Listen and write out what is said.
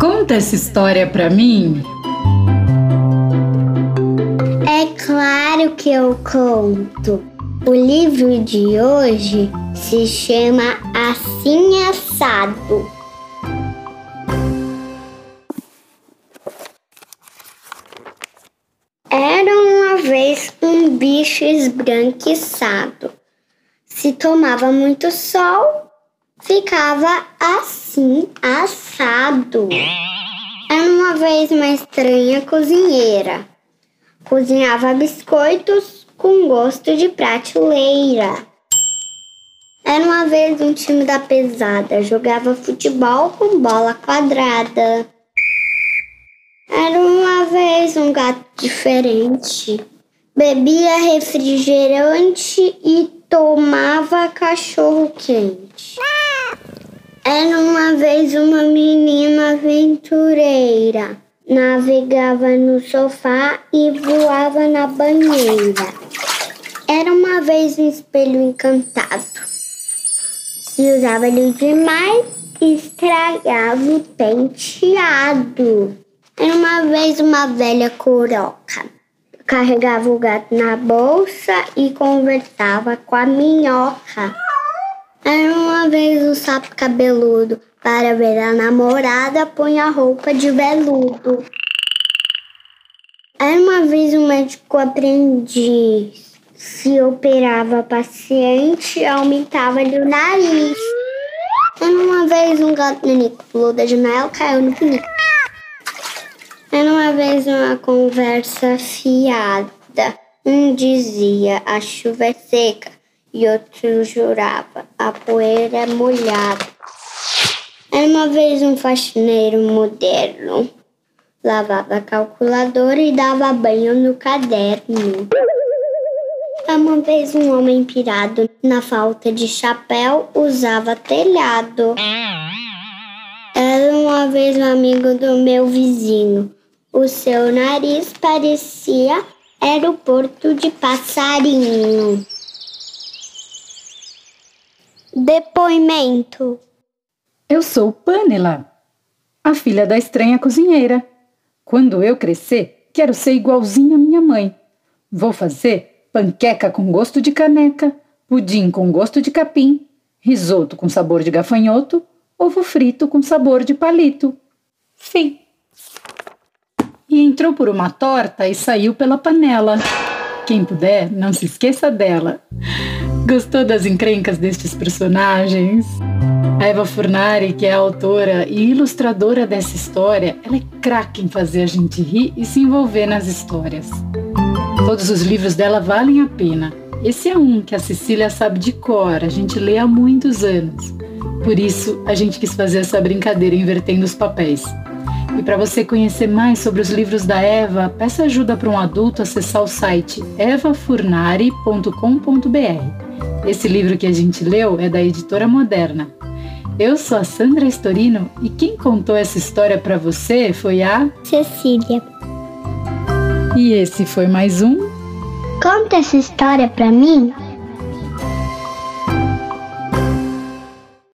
Conta essa história pra mim. É claro que eu conto. O livro de hoje se chama Assim Assado. Era uma vez um bicho esbranquiçado. Se tomava muito sol, ficava assim assado. Era uma vez uma estranha cozinheira. Cozinhava biscoitos com gosto de prateleira. Era uma vez um time da pesada, jogava futebol com bola quadrada. Era uma vez um gato diferente. Bebia refrigerante e tomava cachorro quente. Era uma vez uma menina aventureira. Navegava no sofá e voava na banheira. Era uma vez um espelho encantado. Se usava ele demais, estragava o penteado. Era uma vez uma velha coroca. Carregava o gato na bolsa e conversava com a minhoca. Era uma vez um sapo cabeludo. Para ver a namorada, punha roupa de veludo. Era uma vez um médico aprendiz. Se operava paciente, aumentava-lhe o nariz. Era uma vez um gato nanico pulou da janela, caiu no pinico. Era uma vez uma conversa fiada. Um dizia a chuva é seca e outro jurava a poeira é molhada. Era uma vez um faxineiro moderno. Lavava a calculadora e dava banho no caderno. Uma vez um homem pirado, na falta de chapéu, usava telhado. Era uma vez um amigo do meu vizinho. O seu nariz parecia aeroporto de passarinho. Depoimento. Eu sou Pamela, a filha da estranha cozinheira. Quando eu crescer, quero ser igualzinha à minha mãe. Vou fazer panqueca com gosto de caneca, pudim com gosto de capim, risoto com sabor de gafanhoto, ovo frito com sabor de palito. Fim e entrou por uma torta e saiu pela panela. Quem puder, não se esqueça dela. Gostou das encrencas destes personagens? A Eva Furnari, que é a autora e ilustradora dessa história, ela é craque em fazer a gente rir e se envolver nas histórias. Todos os livros dela valem a pena. Esse é um que a Cecília sabe de cor, a gente lê há muitos anos. Por isso, a gente quis fazer essa brincadeira invertendo os papéis. E para você conhecer mais sobre os livros da Eva, peça ajuda para um adulto acessar o site evafurnari.com.br. Esse livro que a gente leu é da editora Moderna. Eu sou a Sandra Estorino e quem contou essa história para você foi a Cecília. E esse foi mais um Conta essa história para mim.